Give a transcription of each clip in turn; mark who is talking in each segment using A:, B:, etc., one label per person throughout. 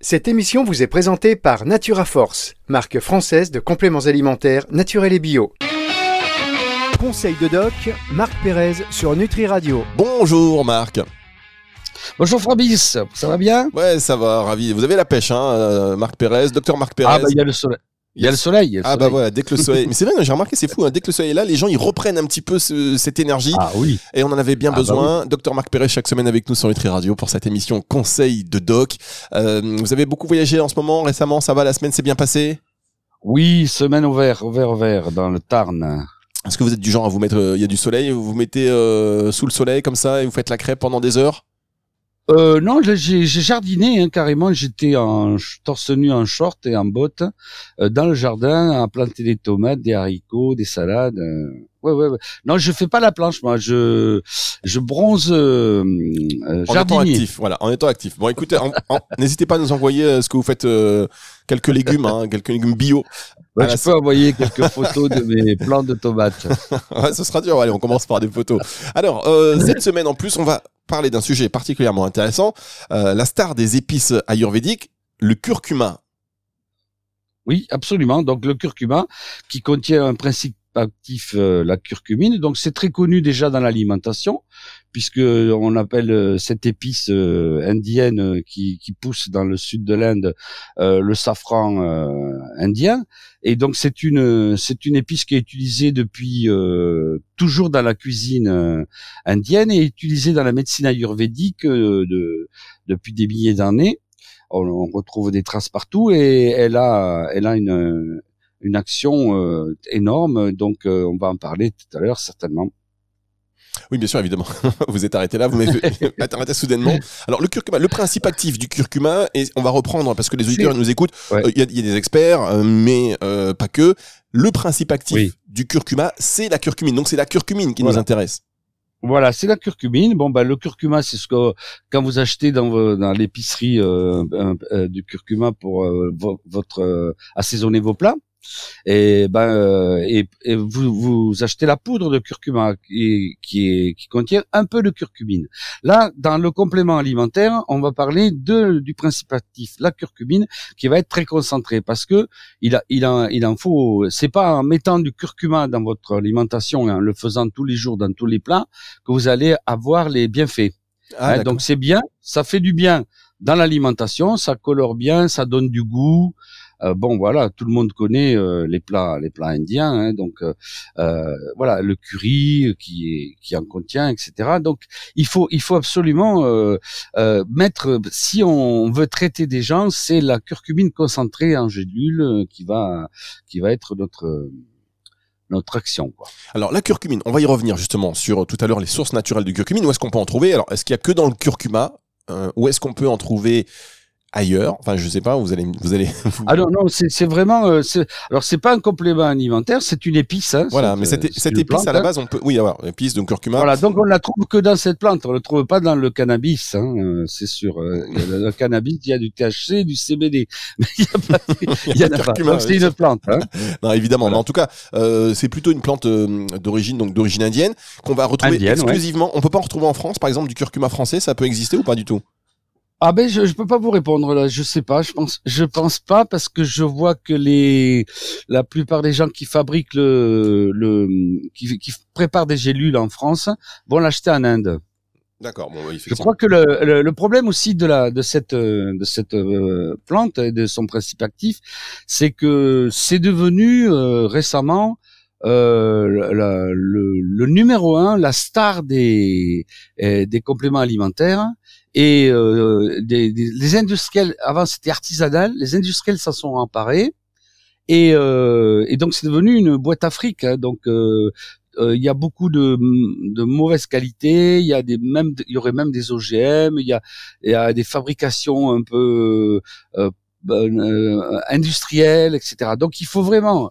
A: Cette émission vous est présentée par Natura Force, marque française de compléments alimentaires naturels et bio. Conseil de doc, Marc Pérez sur Nutri Radio.
B: Bonjour Marc.
C: Bonjour Fabrice, ça va bien?
B: Ouais, ça va, ravi. Vous avez la pêche, hein, euh, Marc Pérez, docteur Marc Pérez.
C: Ah bah il y a le soleil. Il y a le soleil. il y a le
B: Ah bah voilà, dès que le soleil. Mais c'est vrai, j'ai remarqué, c'est fou. hein, dès que le soleil est là, les gens ils reprennent un petit peu ce- cette énergie.
C: Ah oui.
B: Et on en avait bien
C: Ah bah
B: besoin. Docteur Marc Pérez chaque semaine avec nous sur Nutri Radio pour cette émission Conseil de Doc. Euh, vous avez beaucoup voyagé en ce moment récemment, ça va, la semaine s'est bien passée?
C: Oui, semaine au vert, au vert, au vert, dans le Tarn.
B: Est-ce que vous êtes du genre à vous mettre, euh, il y a du soleil, vous vous mettez euh, sous le soleil comme ça et vous faites la crêpe pendant des heures?
C: Euh, non, j'ai jardiné hein, carrément. J'étais en torse nu, en short et en bottes euh, dans le jardin à planter des tomates, des haricots, des salades. euh. Ouais, ouais, ouais. Non, je fais pas la planche, moi. Je je bronze euh, euh,
B: En étant
C: jardinier.
B: actif, voilà, en étant actif. Bon, écoutez, en- en- n'hésitez pas à nous envoyer euh, ce que vous faites, euh, quelques légumes, hein, quelques légumes bio.
C: Ouais,
B: Ah,
C: je peux envoyer quelques photos de mes plants de tomates.
B: Ouais, ce sera dur. Allez, on commence par des photos. Alors, euh, cette semaine en plus, on va parler d'un sujet particulièrement intéressant. Euh, la star des épices ayurvédiques, le curcuma.
C: Oui, absolument. Donc le curcuma qui contient un principe actif, euh, la curcumine. Donc c'est très connu déjà dans l'alimentation puisque on appelle euh, cette épice euh, indienne qui, qui pousse dans le sud de l'Inde le safran indien. Et donc c'est une c'est une épice qui est utilisée depuis toujours dans la cuisine indienne et utilisée dans la médecine ayurvédique de, depuis des milliers d'années on retrouve des traces partout et elle a, elle a une, une action euh, énorme. Donc, euh, on va en parler tout à l'heure certainement.
B: Oui, bien sûr, évidemment. vous êtes arrêté là, vous m'avez arrêté soudainement. Alors, le curcuma, le principe actif du curcuma, et on va reprendre parce que les auditeurs nous écoutent. Il
C: Ouais.
B: y, a, il y a des experts, euh, mais euh, pas que. Le principe actif
C: Oui.
B: du curcuma, c'est la curcumine. Donc, c'est la curcumine qui nous intéresse.
C: Voilà, c'est la curcumine. Bon, bah, le curcuma, c'est ce que quand vous achetez dans, dans l'épicerie euh, euh, du curcuma pour euh, vo- votre euh, assaisonner vos plats. Et ben euh, et, et vous, vous achetez la poudre de curcuma qui, qui, est, qui contient un peu de curcumine. Là, dans le complément alimentaire, on va parler de du principe actif, la curcumine, qui va être très concentré parce que il a, il en, il en faut. C'est pas en mettant du curcuma dans votre alimentation et en le faisant tous les jours dans tous les plats que vous allez avoir les bienfaits.
B: Ah,
C: Hein, donc c'est bien, ça fait du bien dans l'alimentation, ça colore bien, ça donne du goût. Euh, bon voilà, tout le monde connaît euh, les plats, les plats indiens, hein, donc euh, voilà le curry qui qui en contient, etc. Donc il faut il faut absolument mettre, si on veut traiter des gens, c'est la curcumine concentrée en gélule euh, qui va qui va être notre notre action. Quoi.
B: Alors la curcumine, on va y revenir justement sur tout à l'heure les sources naturelles du curcumine. Où est-ce qu'on peut en trouver? Alors est-ce qu'il y a que dans le curcuma? Euh, Ou est-ce qu'on peut en trouver ailleurs Enfin, je sais pas. Vous allez, vous allez. vous-
C: Ah non, non, c'est vraiment. Euh, alors, c'est pas un complément alimentaire, c'est une épice. Hein,
B: voilà,
C: cette,
B: mais cette, cette épice
C: plante,
B: à la
C: hein.
B: base, on peut. Oui, avoir épice de curcuma.
C: Voilà, donc on la trouve que dans cette plante, on la trouve pas dans le cannabis, hein, euh, c'est sûr. euh, y Dans le cannabis, il y a du THC, du CBD, mais il y a pas, il y en a pas.
B: Curcuma,
C: Donc c'est une plante. Hein.
B: Non, évidemment.
C: Voilà.
B: Mais en tout cas, euh, c'est plutôt une plante euh, d'origine donc d'origine indienne qu'on va retrouver
C: Indienne, ouais.
B: exclusivement. On peut pas en retrouver en France, par exemple, du curcuma français. Ça peut exister ou pas du tout?
C: Ah ben je, je peux pas vous répondre là, je sais pas, je pense je pense pas parce que je vois que les la plupart des gens qui fabriquent le le qui, qui préparent des gélules en France vont l'acheter en Inde.
B: D'accord. Bon, oui,
C: Je crois que le, le, le problème aussi de la de cette de cette euh, plante et de son principe actif, c'est que c'est devenu euh, récemment euh, la- le, le numéro un, la star des euh, des compléments alimentaires et euh, des, des- les industriels. Avant c'était artisanal, les industriels s'en sont emparés. Et, euh, et donc c'est devenu une boîte à fric. hein. donc euh, euh, il y a beaucoup de, de mauvaise qualité, il y a des même il y aurait même des OGM, il y a y a des fabrications un peu euh, ben, euh, industrielles, etc. Donc il faut vraiment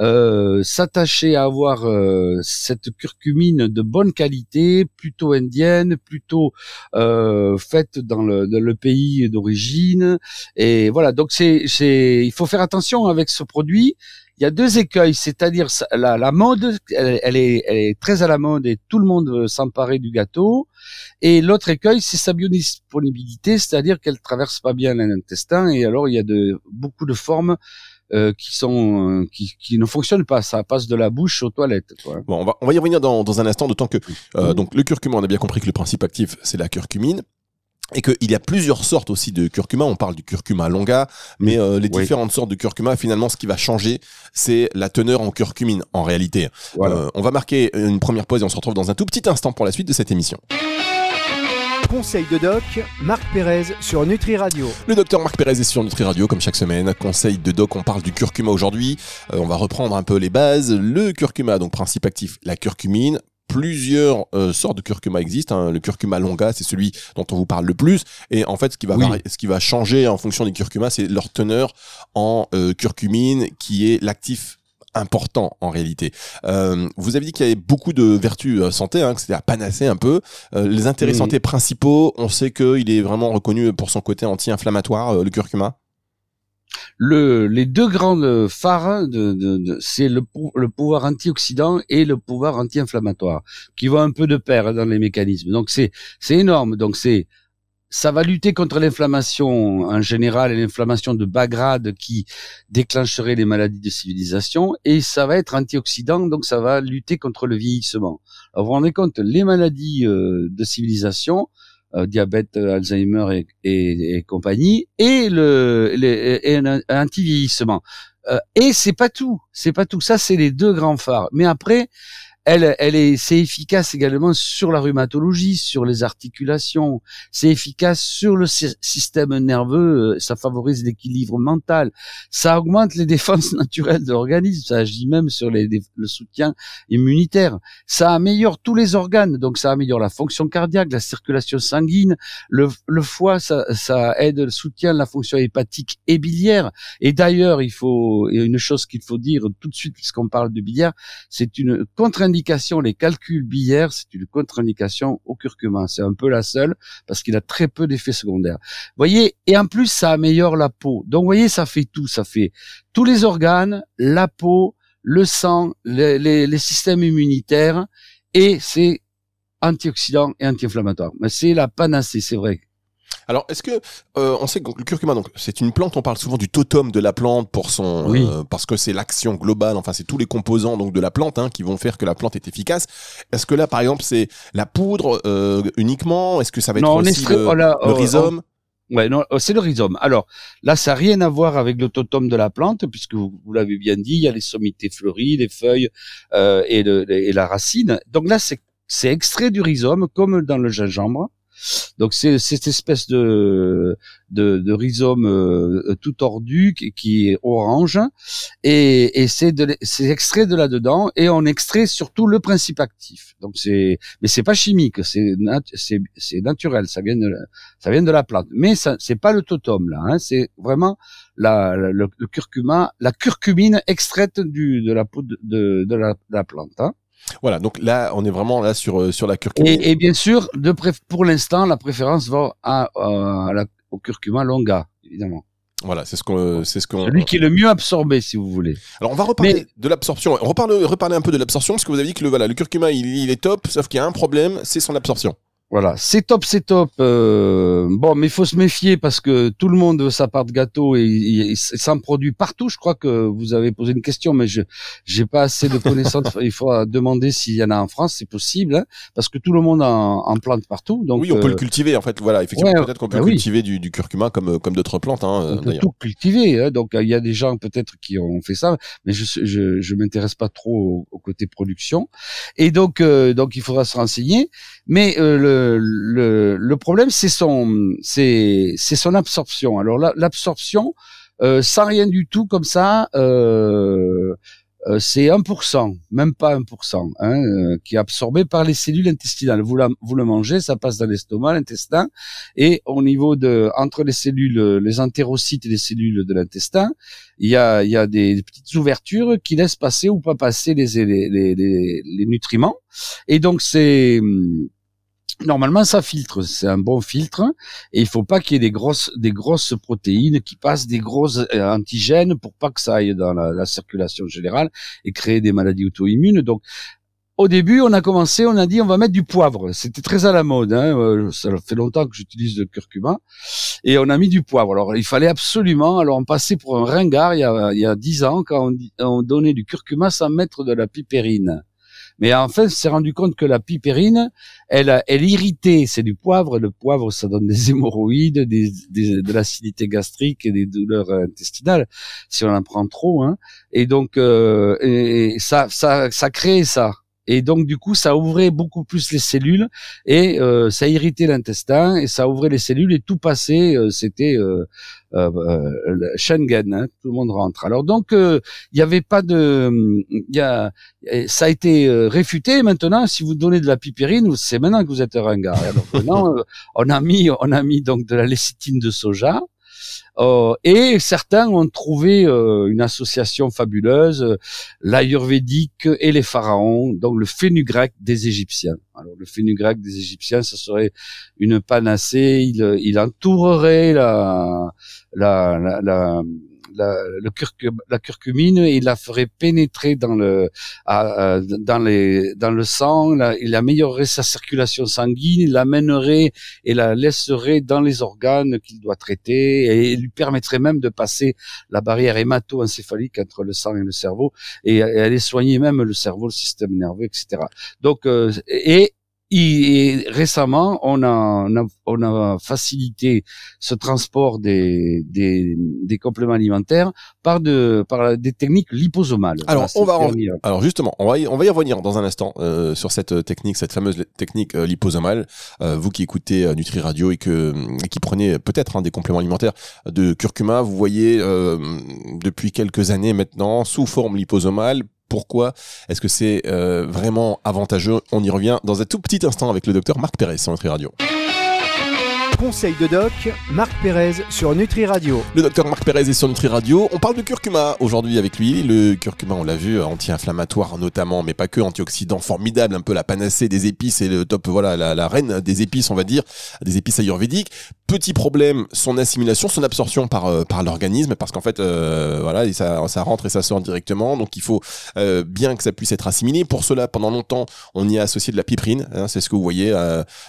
C: euh, s'attacher à avoir euh, cette curcumine de bonne qualité, plutôt indienne, plutôt euh, faite dans le, dans le pays d'origine. Et voilà, donc c'est, c'est, il faut faire attention avec ce produit il y a deux écueils, c'est-à-dire la, la mode, elle, est, elle est très à la mode et tout le monde veut s'emparer du gâteau. Et l'autre écueil, c'est sa biodisponibilité, c'est-à-dire qu'elle traverse pas bien l'intestin et alors il y a de beaucoup de formes euh, qui sont euh, qui, qui, ne fonctionnent pas. Ça passe de la bouche aux toilettes. Quoi.
B: Bon, on va on va y revenir dans, dans un instant, d'autant que euh, donc le curcuma, on a bien compris que le principe actif c'est la curcumine et qu'il y a plusieurs sortes aussi de curcuma. On parle du curcuma longa, mais euh, les différentes sortes de curcuma, finalement, ce qui va changer, c'est la teneur en curcumine, en réalité. Euh, on va marquer une première pause et on se retrouve dans un tout petit instant pour la suite de cette émission.
A: Conseil de doc, Marc Pérez sur Nutri Radio.
B: Le docteur Marc Pérez est sur Nutri Radio, comme chaque semaine. Conseil de doc, on parle du curcuma aujourd'hui. Euh, on va reprendre un peu les bases. Le curcuma, donc principe actif, la curcumine plusieurs euh, sortes de curcuma existent. Hein. Le curcuma longa, c'est celui dont on vous parle le plus. Et en fait, ce qui va, ce qui va changer en fonction des curcumas, c'est leur teneur en euh, curcumine, qui est l'actif important en réalité. Euh, vous avez dit qu'il y avait beaucoup de vertus santé, hein, que c'était à panacée un peu. les intérêts santé principaux, on sait qu'il est vraiment reconnu pour son côté anti-inflammatoire, le curcuma?
C: Le, les deux grandes phares, de, de, c'est le, le, pouvoir antioxydant et le pouvoir anti-inflammatoire, qui vont un peu de pair dans les mécanismes. Donc c'est c'est énorme. Donc c'est ça va lutter contre l'inflammation en général et l'inflammation de bas grade qui déclencherait les maladies de civilisation et ça va être antioxydant donc ça va lutter contre le vieillissement. Alors vous vous rendez compte les maladies euh, de civilisation euh, diabète, euh, Alzheimer et, compagnie, et le et, un anti-vieillissement. Et c'est pas tout, c'est pas tout. Ça, c'est les deux grands phares. Mais après, elle, elle est, c'est efficace également sur la rhumatologie, sur les articulations. C'est efficace sur le système nerveux. Euh, ça favorise l'équilibre mental. Ça augmente les défenses naturelles de l'organisme. Ça agit même sur le soutien immunitaire. Ça améliore tous les organes. Donc, ça améliore la fonction cardiaque, la circulation sanguine. Le, foie, ça, ça aide le soutien de la fonction hépatique et biliaire. Et d'ailleurs, il faut, une chose qu'il faut dire tout de suite puisqu'on parle de biliaire, c'est une les calculs biliaires, c'est une contre-indication au curcuma. C'est un peu la seule parce qu'il a très peu d'effets secondaires. voyez, et en plus, ça améliore la peau. Donc, vous voyez, ça fait tout. Ça fait tous les organes, la peau, le sang, les, systèmes immunitaires et c'est antioxydant et anti-inflammatoire. Mais c'est la panacée, c'est vrai.
B: Alors, est-ce que euh, on sait que le curcuma, donc c'est une plante. On parle souvent du totem de la plante pour son, euh, parce que c'est l'action globale. Enfin, c'est tous les composants donc de la plante hein, qui vont faire que la plante est efficace. Est-ce que là, par exemple, c'est la poudre euh, uniquement? Est-ce que ça va être aussi le, oh, rhizome?
C: Ouais, non, c'est le rhizome. Alors là, ça n'a rien à voir avec le totem de la plante, puisque vous, l'avez bien dit, il y a les sommités fleuries, les feuilles et, et la racine. Donc là, c'est extrait du rhizome, comme dans le gingembre. Donc c'est cette espèce de de, de rhizome euh, tout tordu qui, est orange et, et c'est c'est extrait de là dedans et on extrait surtout le principe actif. Donc c'est mais c'est pas chimique, c'est c'est c'est naturel, ça vient de ça vient de la plante. Mais ça c'est pas le totem là, hein, c'est vraiment la, le, curcuma, la curcumine extraite du de la poudre de de la, de la plante. Hein.
B: Voilà, donc là, on est vraiment là sur euh, sur la curcumine.
C: Et, bien sûr, de pour l'instant, la préférence va à, la, au curcuma longa, évidemment.
B: Voilà, c'est ce qu'on, c'est ce qu'on.
C: Celui qui est le mieux absorbé, si vous voulez.
B: Alors, on va reparler de l'absorption. On reparle, reparler un peu de l'absorption, parce que vous avez dit que le, voilà, le curcuma, il est top, sauf qu'il y a un problème, c'est son absorption.
C: Voilà, c'est top, c'est top. Euh, bon, mais il faut se méfier parce que tout le monde veut sa part de gâteau et, il s'en produit partout. Je crois que vous avez posé une question, mais je j'ai pas assez de connaissances. il faut demander s'il y en a en France, c'est possible, hein, parce que tout le monde en, en, plante partout. Donc
B: oui, on peut le euh, cultiver en fait. Voilà, effectivement, peut-être qu'on peut, bah cultiver du, du, curcuma comme comme d'autres plantes. Hein,
C: on peut tout cultiver. Hein, donc il y a des gens peut-être qui ont fait ça, mais je je, je m'intéresse pas trop au, côté production. Et donc euh, donc il faudra se renseigner. Mais le le, problème, c'est son, c'est, son absorption. Alors l'absorption, euh, sans rien du tout comme ça, euh, euh c'est 1%, même pas 1%, hein, euh, qui est absorbé par les cellules intestinales. Vous, le mangez, ça passe dans l'estomac, l'intestin, et au niveau de entre les cellules, les entérocytes et les cellules de l'intestin, il y a, y a des petites ouvertures qui laissent passer ou pas passer les, les nutriments. Et donc c'est Normalement, ça filtre, c'est un bon filtre, et il faut pas qu'il y ait des grosses, des grosses protéines qui passent des grosses euh, antigènes pour pas que ça aille dans la, la circulation générale et créer des maladies auto-immunes. Donc, au début, on a commencé, on a dit on va mettre du poivre. C'était très à la mode. Hein. Euh, ça fait longtemps que j'utilise le curcuma. Et on a mis du poivre. Alors, il fallait absolument... Alors, on passait pour un ringard il y a, il y a 10 ans quand on, on donnait du curcuma sans mettre de la pipérine. Mais en fait, on s'est rendu compte que la pipérine, elle, elle irritait. C'est du poivre. Le poivre, ça donne des hémorroïdes, des, de l'acidité gastrique et des douleurs intestinales si on en prend trop. Hein. Et donc, euh, ça, ça, ça crée ça. Et donc du coup, ça ouvrait beaucoup plus les cellules et euh, ça irritait l'intestin et ça ouvrait les cellules et tout passait. Euh, c'était euh, euh, euh Schengen, hein, tout le monde rentre. Alors donc il n'y avait pas de, y a, ça a été réfuté. Maintenant, si vous donnez de la pipérine, c'est maintenant que vous êtes un ringard. Alors maintenant, on a mis, on a mis donc de la lécithine de soja. Euh, et certains ont trouvé euh, une association fabuleuse, euh, l'ayurvédique et les pharaons, donc le fenugrec des Égyptiens. Alors le fenugrec des Égyptiens, ce serait une panacée, il, il entourerait la, la, la la, le la curcumine, il la ferait pénétrer dans le, dans les, dans le sang, il améliorerait sa circulation sanguine, il l'amènerait et la laisserait dans les organes qu'il doit traiter et lui permettrait même de passer la barrière hémato-encéphalique entre le sang et le cerveau et, et aller soigner même le cerveau, le système nerveux, etc. Donc, euh, et et récemment, on a, on a, facilité ce transport des, des, des, compléments alimentaires par, de, par des techniques liposomales.
B: Alors, on va alors justement, on va, y, on va y revenir dans un instant euh, sur cette technique, cette fameuse technique euh, liposomale. Euh, vous qui écoutez euh, Nutri Radio et, que, et qui prenez peut-être hein, des compléments alimentaires de curcuma, vous voyez depuis quelques années maintenant, sous forme liposomale, pourquoi Est-ce que c'est euh, vraiment avantageux? On y revient dans un tout petit instant avec le docteur Marc Pérez sur Nutri Radio.
A: Conseil de doc, Marc Pérez sur Nutri Radio.
B: Le docteur Marc Pérez est sur Nutri Radio. On parle de curcuma aujourd'hui avec lui. Le curcuma, on l'a vu, anti-inflammatoire notamment, mais pas que, antioxydant formidable, un peu la panacée des épices et le top, voilà, la, la reine des épices, on va dire, des épices ayurvédiques. Petit problème, son assimilation, son absorption par euh, par l'organisme, parce qu'en fait, euh, voilà, ça, ça rentre et ça sort directement. Donc il faut euh, bien que ça puisse être assimilé. Pour cela, pendant longtemps, on y a associé de la piprine. Hein, c'est ce que vous voyez,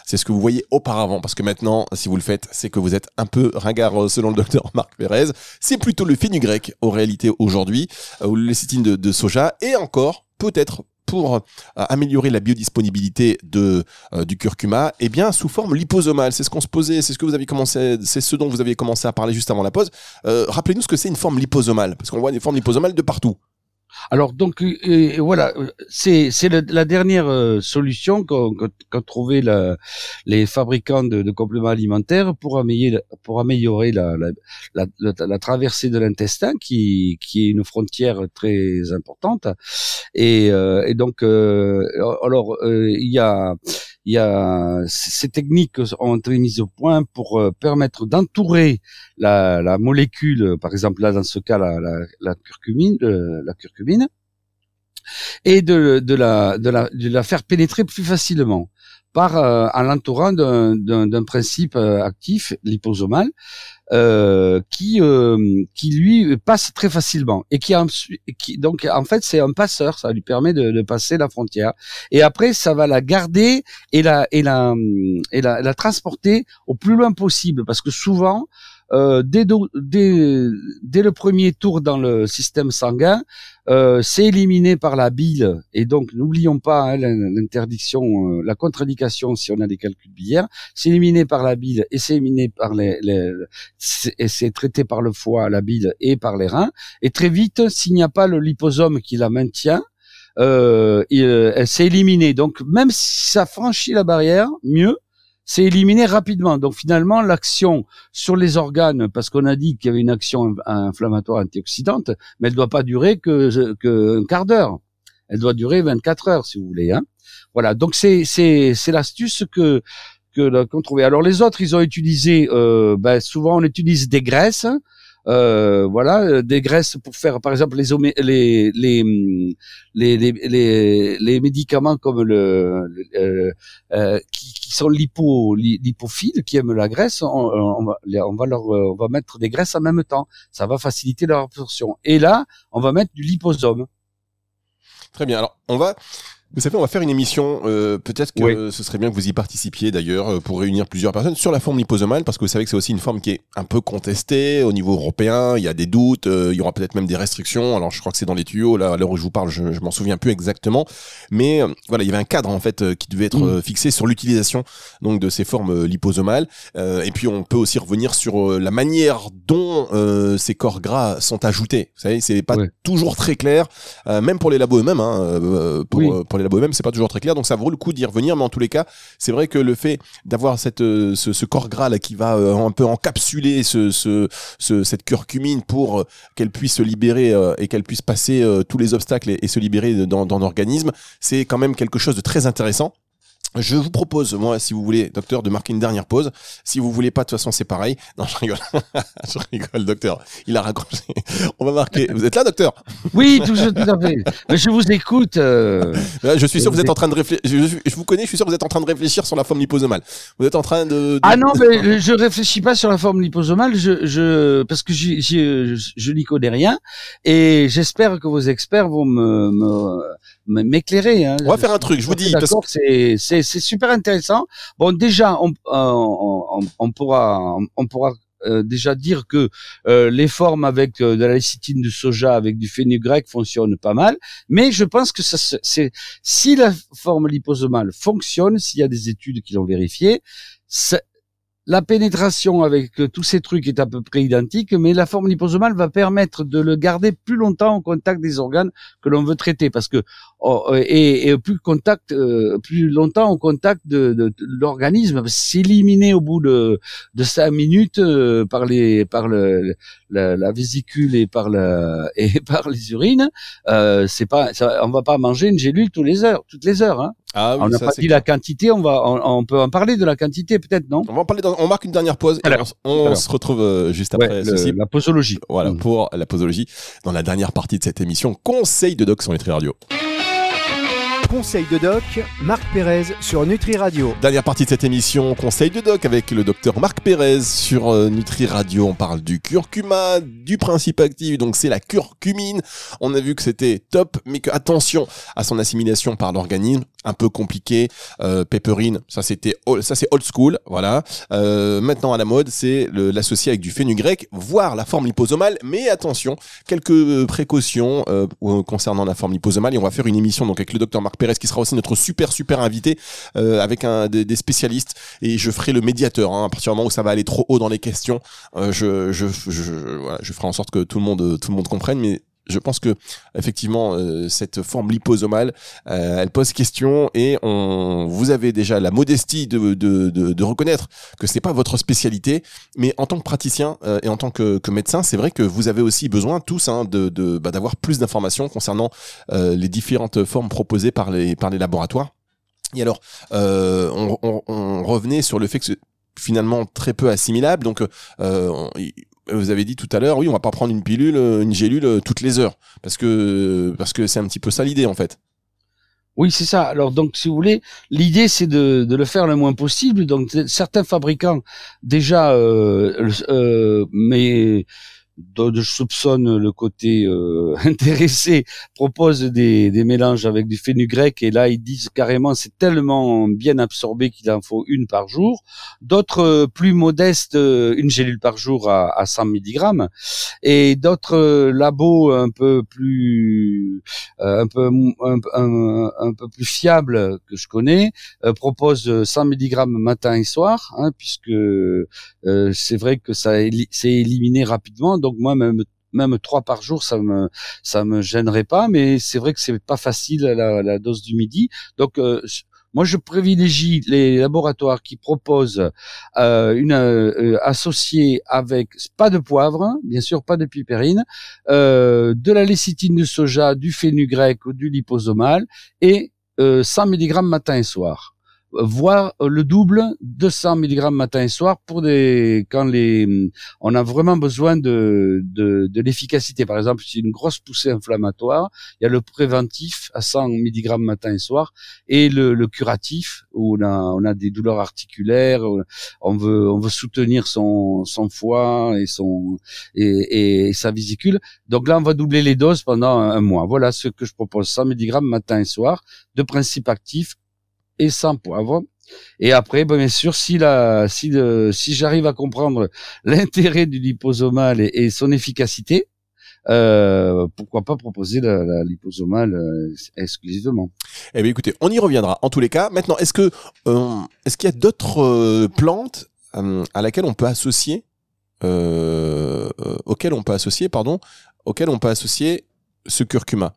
B: c'est ce que vous voyez auparavant, parce que maintenant, si vous le faites, c'est que vous êtes un peu ringard selon le docteur Marc Pérez. C'est plutôt le fenugrec en réalité aujourd'hui, ou le lécithine de, soja, et encore peut-être pour euh, améliorer la biodisponibilité de euh, du curcuma, eh bien sous forme liposomale. C'est ce qu'on se posait, c'est ce que vous avez commencé, c'est ce dont vous aviez commencé à parler juste avant la pause. Euh, rappelez-nous ce que c'est une forme liposomale, parce qu'on voit des formes liposomales de partout.
C: Alors donc euh, voilà, c'est c'est la dernière euh, solution qu'ont qu trouvé la, les fabricants de, de, compléments alimentaires pour améliorer pour améliorer la, la, la traversée de l'intestin qui qui est une frontière très importante. Et, euh, et donc alors il y a il y a ces techniques ont été mises au point pour euh, permettre d'entourer la, la, molécule, par exemple là dans ce cas la, la, la curcumine, la curcumine, et de, de, la, de, la, de la faire pénétrer plus facilement par euh, en l'entourant d'un principe euh, actif liposomal euh, qui euh, qui lui passe très facilement et qui, donc en fait c'est un passeur, ça lui permet de, de, passer la frontière. Et après ça va la garder et la et la et la, la transporter au plus loin possible parce que souvent euh, dès, le premier tour dans le système sanguin, euh, c'est éliminé par la bile. Et donc, n'oublions pas hein, l'interdiction, euh, la contre-indication si on a des calculs biliaires. C'est éliminé par la bile et c'est éliminé par les, les et c'est traité par le foie, la bile et par les reins. Et très vite, s'il n'y a pas le liposome qui la maintient, euh, elle s'est éliminée. Donc, même si ça franchit la barrière, mieux c'est éliminé rapidement. Donc finalement, l'action sur les organes, parce qu'on a dit qu'il y avait une action inflammatoire antioxydante, mais elle doit pas durer que, que un quart d'heure. Elle doit durer 24 heures, si vous voulez. Hein. Voilà. Donc c'est c'est l'astuce que que qu'on trouvait. Alors les autres, ils ont utilisé. Euh, ben, souvent, on utilise des graisses. Euh, voilà, des graisses pour faire, par exemple, les les les les, les, les, médicaments comme le, euh, qui, qui, sont lipo, lipophiles, qui aiment la graisse, on, on, va, on va leur on va mettre des graisses en même temps. Ça va faciliter leur absorption. Et là, on va mettre du liposome.
B: Très bien. Alors, on va vous savez, on va faire une émission. Euh, Peut-être que ce serait bien que vous y participiez d'ailleurs euh, pour réunir plusieurs personnes sur la forme liposomale, parce que vous savez que c'est aussi une forme qui est un peu contestée au niveau européen. Il y a des doutes, euh, il y aura peut-être même des restrictions. Alors, je crois que c'est dans les tuyaux. Là, à l'heure où je vous parle, je, je m'en souviens plus exactement. Mais euh, voilà, il y avait un cadre en fait qui devait être mm. fixé sur l'utilisation donc de ces formes liposomales. et puis, on peut aussi revenir sur la manière dont ces corps gras sont ajoutés. Vous savez, c'est pas toujours très clair, même pour les labos eux-mêmes. Hein, pour, pour les labos eux-mêmes, c'est pas toujours très clair. Donc ça vaut le coup d'y revenir. Mais en tous les cas, c'est vrai que le fait d'avoir cette euh, ce, corps gras là qui va euh, un peu encapsuler ce, ce, cette curcumine pour euh, qu'elle puisse se libérer et qu'elle puisse passer tous les obstacles et, se libérer dans, dans l'organisme, c'est quand même quelque chose de très intéressant. Je vous propose, moi, si vous voulez, docteur, de marquer une dernière pause. Si vous voulez pas, de toute façon, c'est pareil. Non, je rigole. je rigole, docteur. Il a raccroché. On va marquer. Vous êtes là, docteur?
C: Oui, tout, tout à fait. Je vous écoute. Euh...
B: Je suis sûr que vous êtes en train de réfléchir. Je, vous connais, je suis sûr que vous êtes en train de réfléchir sur la forme liposomale. Vous êtes en train de.
C: Ah non, mais je réfléchis pas sur la forme liposomale. Je, je, parce que je, je n'y connais rien. Et j'espère que vos experts vont me, me m'éclairer. Hein.
B: On va faire un truc, je vous dis.
C: D'accord, c'est c'est super intéressant. Bon, déjà, on, on, on pourra on pourra euh, déjà dire que euh, les formes avec euh, de la lécithine de soja avec du fenugrec fonctionnent pas mal, mais je pense que ça c'est si la forme liposomale fonctionne, s'il y a des études qui l'ont vérifié, la pénétration avec euh, tous ces trucs est à peu près identique, mais la forme liposomale va permettre de le garder plus longtemps en contact des organes que l'on veut traiter, parce que oh, euh, et, plus contact, euh, plus longtemps au contact de, de, l'organisme, s'éliminer au bout de, de cinq minutes par les par le, la, la, vésicule et par la et par les urines, euh, c'est pas, ça, on va pas manger une gélule tous les heures, toutes les heures, hein. Ah on n'a pas dit la quantité, on va, on, peut en parler de la quantité peut-être, non?
B: On va en parler. on marque une dernière pause. Alors, on, se retrouve euh, juste après ceci.
C: La posologie.
B: Voilà mm. pour la posologie dans la dernière partie de cette émission. Conseil de doc sur Nutri Radio.
A: Conseil de doc, Marc Pérez sur Nutri Radio.
B: Dernière partie de cette émission, Conseil de doc avec le docteur Marc Pérez sur euh, Nutri Radio. On parle du curcuma, du principe actif, donc c'est la curcumine. On a vu que c'était top, mais que attention à son assimilation par l'organisme un peu compliqué. Euh, Pepperine, ça c'était ça c'est old school, voilà. Euh, maintenant à la mode, c'est l'associer avec du fenugrec, voire la forme liposomale. Mais attention, quelques euh, précautions euh, concernant la forme liposomale. Et on va faire une émission donc avec le docteur Marc Pérez qui sera aussi notre super super invité euh, avec un des, spécialistes. Et je ferai le médiateur hein, à partir du moment où ça va aller trop haut dans les questions. je je je ferai en sorte que tout le monde tout le monde comprenne. Mais je pense que effectivement euh, cette forme liposomale, euh, elle pose question et on, vous avez déjà la modestie de, de, de, de reconnaître que c'est pas votre spécialité, mais en tant que praticien euh, et en tant que, que médecin, c'est vrai que vous avez aussi besoin tous hein, de, bah, d'avoir plus d'informations concernant les différentes formes proposées par les par les laboratoires. Et alors, on, on, on, revenait sur le fait que finalement très peu assimilable. Donc, euh, vous avez dit tout à l'heure, oui, on va pas prendre une pilule, euh, une gélule euh, toutes les heures, parce que parce que c'est un petit peu ça l'idée en fait.
C: Oui, c'est ça. Alors donc, si vous voulez, l'idée c'est de, de, le faire le moins possible. Donc certains fabricants déjà, euh, euh mais dont je soupçonne le côté euh, intéressé, propose des, des, mélanges avec du fenugrec et là ils disent carrément c'est tellement bien absorbé qu'il en faut une par jour. D'autres euh, plus modestes, euh, une gélule par jour à, à 100 mg et d'autres labos un peu plus un peu un, peu plus fiables que je connais proposent 100 mg matin et soir hein, puisque c'est vrai que ça c'est éliminé rapidement moi même même trois par jour, ça me ça me gênerait pas, mais c'est vrai que c'est pas facile la, la dose du midi. Donc euh, moi, je privilégie les laboratoires qui proposent euh, une euh, associée avec pas de poivre, hein, bien sûr, pas de piperine, euh, de la lécithine de soja, du fenugrec ou du liposomal et 100 mg matin et soir. Voire le double, 200 mg matin et soir pour des quand les on a vraiment besoin de de, de l'efficacité. Par exemple, si une grosse poussée inflammatoire, il y a le préventif à 100 mg matin et soir et le, le curatif où on a on a des douleurs articulaires, on veut on veut soutenir son son foie et son et, et sa vésicule. Donc là, on va doubler les doses pendant un, mois. Voilà ce que je propose 100 mg matin et soir de principe actif et sans poivre. Et après, bien sûr, si la, si si j'arrive à comprendre l'intérêt du liposomal et, son efficacité, euh, pourquoi pas proposer la, la liposomal euh, exclusivement
B: Eh bien, écoutez, on y reviendra. En tous les cas, maintenant, est-ce que euh, est-ce qu'il y a d'autres plantes à laquelle on peut associer, auxquelles on peut associer, pardon, auxquelles on peut associer ce curcuma?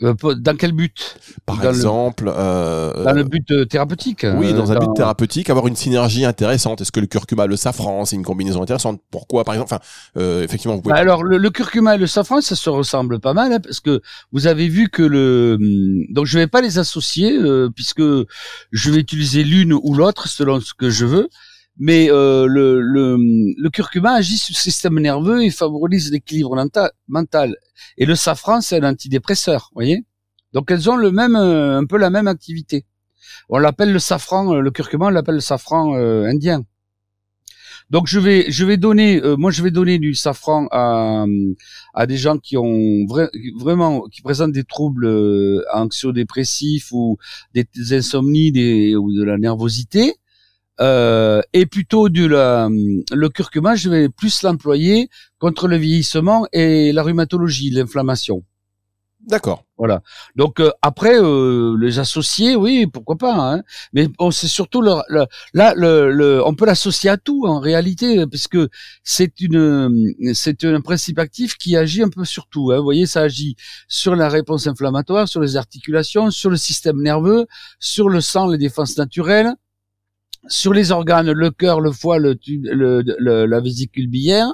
C: Dans quel but?
B: Par exemple,
C: euh, dans le but euh, thérapeutique.
B: Oui, dans un but thérapeutique, avoir une synergie intéressante. Est-ce que le curcuma, le safran, c'est une combinaison intéressante? Pourquoi, par exemple? Enfin, effectivement, vous pouvez.
C: Bah, alors, le, curcuma et le safran, ça se ressemble pas mal, hein, parce que vous avez vu que le. Hum, donc, je vais pas les associer, puisque je vais utiliser l'une ou l'autre selon ce que je veux mais euh, le, le, curcuma agit sur le système nerveux et favorise l'équilibre mental. Et le safran, c'est un antidépresseur, voyez? Donc elles ont le même, euh, un peu la même activité. On l'appelle le safran, euh, le curcuma, on l'appelle le safran indien. Donc je vais, je vais donner, moi je vais donner du safran à, des gens qui ont vraiment, qui présentent des troubles anxio-dépressifs ou des, insomnies, ou de la nervosité. Euh, et plutôt du le curcuma, je vais plus l'employer contre le vieillissement et la rhumatologie, l'inflammation.
B: D'accord.
C: Voilà. Donc euh, après euh, les associer, oui, pourquoi pas. Hein. Mais bon, c'est surtout le, là, le, on peut l'associer à tout en réalité, puisque c'est une, c'est un principe actif qui agit un peu sur tout. Hein. Vous voyez, ça agit sur la réponse inflammatoire, sur les articulations, sur le système nerveux, sur le sang, les défenses naturelles, sur les organes, le cœur, le foie, le, le, la vésicule biliaire,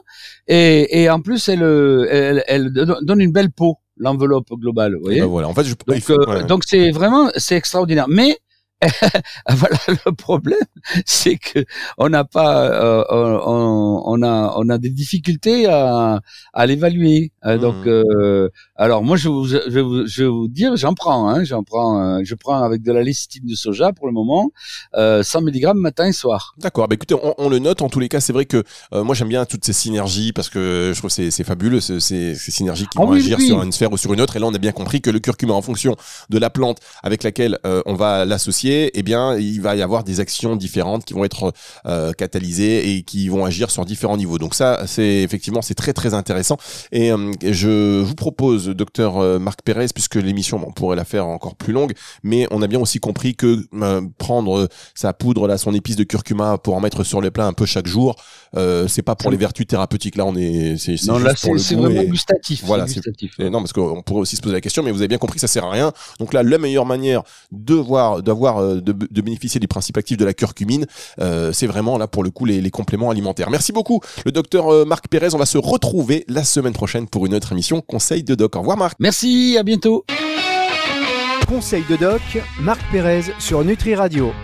C: et, et en plus elle, elle, elle, donne une belle peau, l'enveloppe globale. Vous voyez
B: ben voilà. En fait, je,
C: donc, euh, donc c'est vraiment c'est extraordinaire. Mais voilà le problème, c'est que on n'a pas, euh, on, on, a, on a des difficultés à, à l'évaluer. Euh, donc, mmh. euh, alors moi je, vous, je, vais vous, je vais vous dire, j'en prends, hein, j'en prends, je prends avec de la lécithine de soja pour le moment, 100 mg matin et soir.
B: D'accord. Bah écoutez, on, on, le note. En tous les cas, c'est vrai que moi j'aime bien toutes ces synergies parce que je trouve c'est c'est fabuleux ces, ces synergies qui ah vont agir sur une sphère ou sur une autre. Et là, on a bien compris que le curcuma, en fonction de la plante avec laquelle on va l'associer eh bien, il va y avoir des actions différentes qui vont être euh, catalysées et qui vont agir sur différents niveaux. Donc ça, c'est effectivement, c'est très très intéressant. Et euh, je vous propose, docteur euh, Marc Pérez, puisque l'émission, on pourrait la faire encore plus longue, mais on a bien aussi compris que prendre sa poudre, là, son épice de curcuma pour en mettre sur les plats un peu chaque jour, c'est pas pour les vertus thérapeutiques. Là, on est, c'est,
C: non, là, c'est vraiment gustatif.
B: Voilà, c'est non, parce qu'on pourrait aussi se poser la question, mais vous avez bien compris que ça sert à rien. Donc là, la meilleure manière de voir, d'avoir euh, de, bénéficier des principes actifs de la curcumine. Euh, c'est vraiment là pour le coup les, compléments alimentaires. Merci beaucoup, le docteur euh, Marc Pérez. On va se retrouver la semaine prochaine pour une autre émission Conseil de Doc. Au revoir Marc.
C: Merci, à bientôt.
A: Conseil de Doc, Marc Pérez sur Nutri Radio.